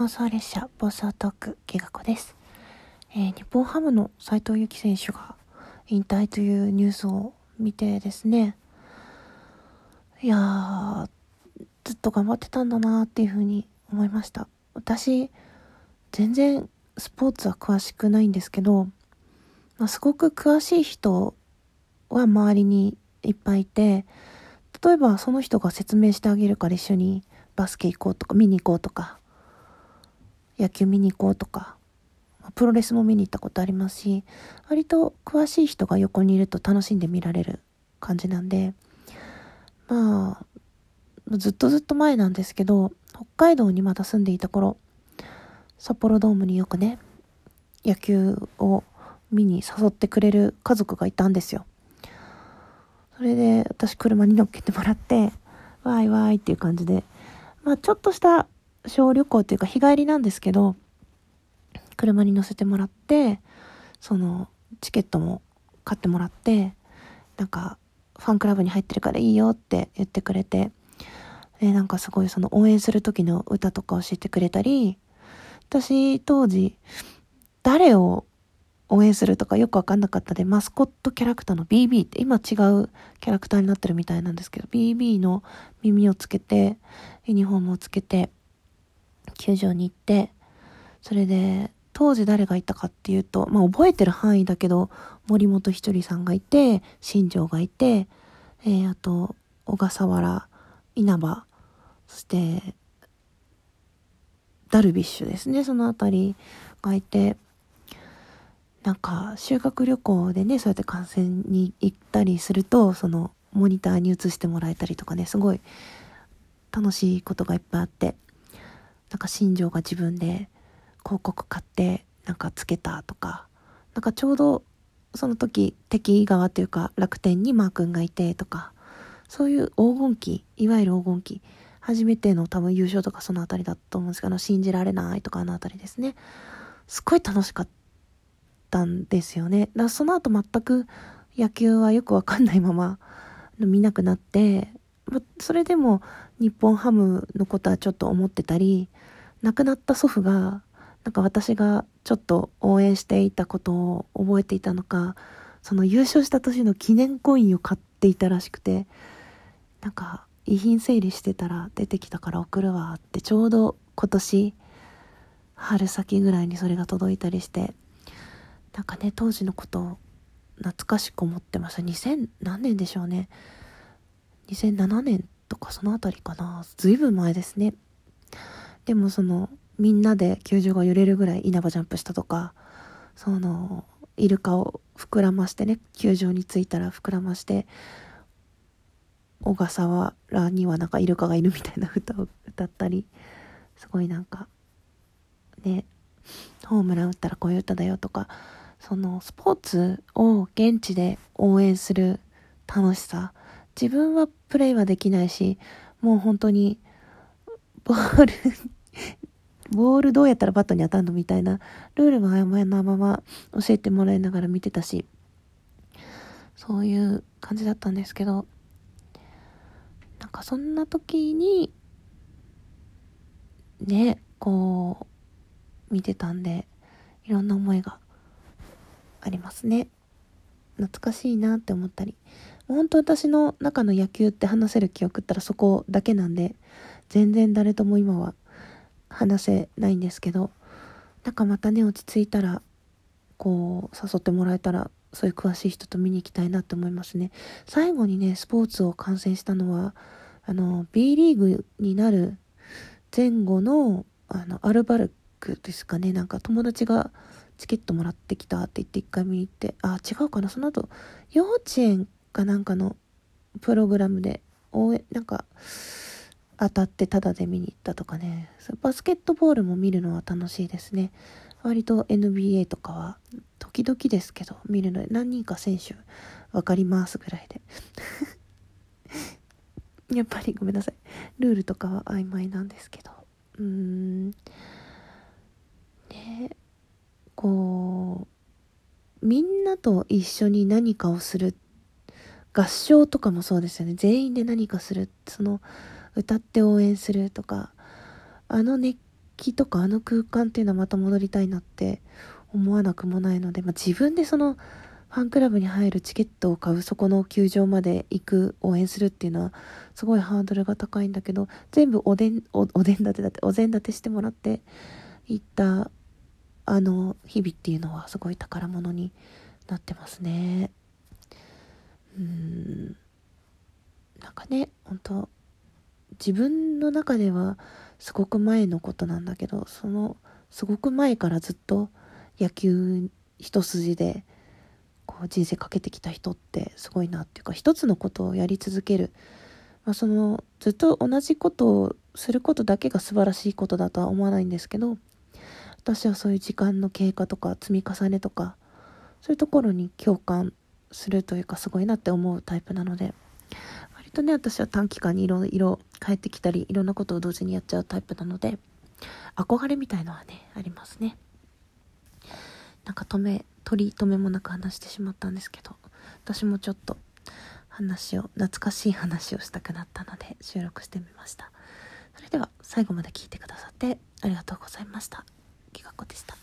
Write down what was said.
妄想列車暴走トーク計画子です、えー日本ハムの斉藤由貴選手が引退というニュースを見てですね。いやずっと頑張ってたんだなっていうふうに思いました。私全然スポーツは詳しくないんですけど、まあ、すごく詳しい人は周りにいっぱいいて例えばその人が説明してあげるから一緒にバスケ行こうとか見に行こうとか野球見に行こうとかプロレスも見に行ったことありますし割と詳しい人が横にいると楽しんで見られる感じなんでまあずっとずっと前なんですけど北海道にまだ住んでいた頃札幌ドームによくね野球を見に誘ってくれる家族がいたんですよ。それで私車に乗っけてもらってわーいわーいっていう感じでまあちょっとした小旅行っていうか日帰りなんですけど車に乗せてもらってそのチケットも買ってもらってなんかファンクラブに入ってるからいいよって言ってくれてでなんかすごいその応援する時の歌とか教えてくれたり私当時誰を応援するとかよくわかんなかったでマスコットキャラクターの BB って今違うキャラクターになってるみたいなんですけど BB の耳をつけてユニフォームをつけて球場に行ってそれで当時誰がいたかっていうとまあ覚えてる範囲だけど森本ひとりさんがいて新庄がいて、えー、あと小笠原稲葉そしてダルビッシュですねそのあたりがいてなんか修学旅行でねそうやって観戦に行ったりするとそのモニターに映してもらえたりとかねすごい楽しいことがいっぱいあってなんか新庄が自分で広告買ってなんかつけたとかなんかちょうどその時敵側というか楽天にマー君がいてとかそういう黄金期いわゆる黄金期初めての多分優勝とかそのあたりだと思うんですけど信じられないとかあのあたりですね。すっごい楽しかったんですよね。だからその後全く野球はよくわかんないまま見なくなってそれでも日本ハムのことはちょっと思ってたり亡くなった祖父がなんか私がちょっと応援していたことを覚えていたのかその優勝した年の記念コインを買っていたらしくてなんか遺品整理してたら出てきたから送るわってちょうど今年春先ぐらいにそれが届いたりしてなんかね当時のことを懐かしく思ってました。2000何年でしょうね。2007年とかそのあたりかな。ずいぶん前ですね。でもそのみんなで球場が揺れるぐらい稲葉ジャンプしたとかそのイルカを膨らましてね球場に着いたら膨らまして小笠原にはなんかイルカがいるみたいな歌を歌ったりすごいなんかねホームラン打ったらこういう歌だよとかそのスポーツを現地で応援する楽しさ自分はプレイはできないしもう本当にボール ボールどうやったらバットに当たるのみたいなルールは曖昧なまま教えてもらいながら見てたしそういう感じだったんですけどなんかそんな時にねこう見てたんでいろんな思いがありますね。懐かしいなって思ったり。本当私の中の野球って話せる記憶ったらそこだけなんで全然誰とも今は話せないんですけどなんかまたね落ち着いたらこう誘ってもらえたらそういう詳しい人と見に行きたいなって思いますね。最後にねスポーツを観戦したのはあの B リーグになる前後のあのアルバルクですかね。なんか友達がチケットもらってきたって言って一回見に行ってあ違うかな。その後幼稚園かなんかのプログラムで応援なんか当たってタダで見に行ったとかね。バスケットボールも見るのは楽しいですね。割と NBA とかは時々ですけど見るので何人か選手分かりますぐらいで。やっぱりごめんなさい。ルールとかは曖昧なんですけど。うーん。ね。こうみんなと一緒に何かをする。合唱とかもそうですよね。全員で何かする。その歌って応援するとかあの熱気とかあの空間っていうのはまた戻りたいなって思わなくもないので、まあ、自分でそのファンクラブに入るチケットを買うそこの球場まで行く応援するっていうのはすごいハードルが高いんだけど全部おでんおでん立てだってお膳立てしてもらって行ったあの日々っていうのはすごい宝物になってますね。うん。なんかね本当自分の中ではすごく前のことなんだけどそのすごく前からずっと野球一筋でこう人生かけてきた人ってすごいなっていうか一つのことをやり続ける、まあ、そのずっと同じことをすることだけが素晴らしいことだとは思わないんですけど私はそういう時間の経過とか積み重ねとかそういうところに共感するというかすごいなって思うタイプなので割とね私は短期間にいろいろ帰ってきたりいろんなことを同時にやっちゃうタイプなので憧れみたいのはねありますね。なんか止め取り留めもなく話してしまったんですけど私もちょっと話を懐かしい話をしたくなったので収録してみました。それでは最後まで聞いてくださってありがとうございました。きがこでした。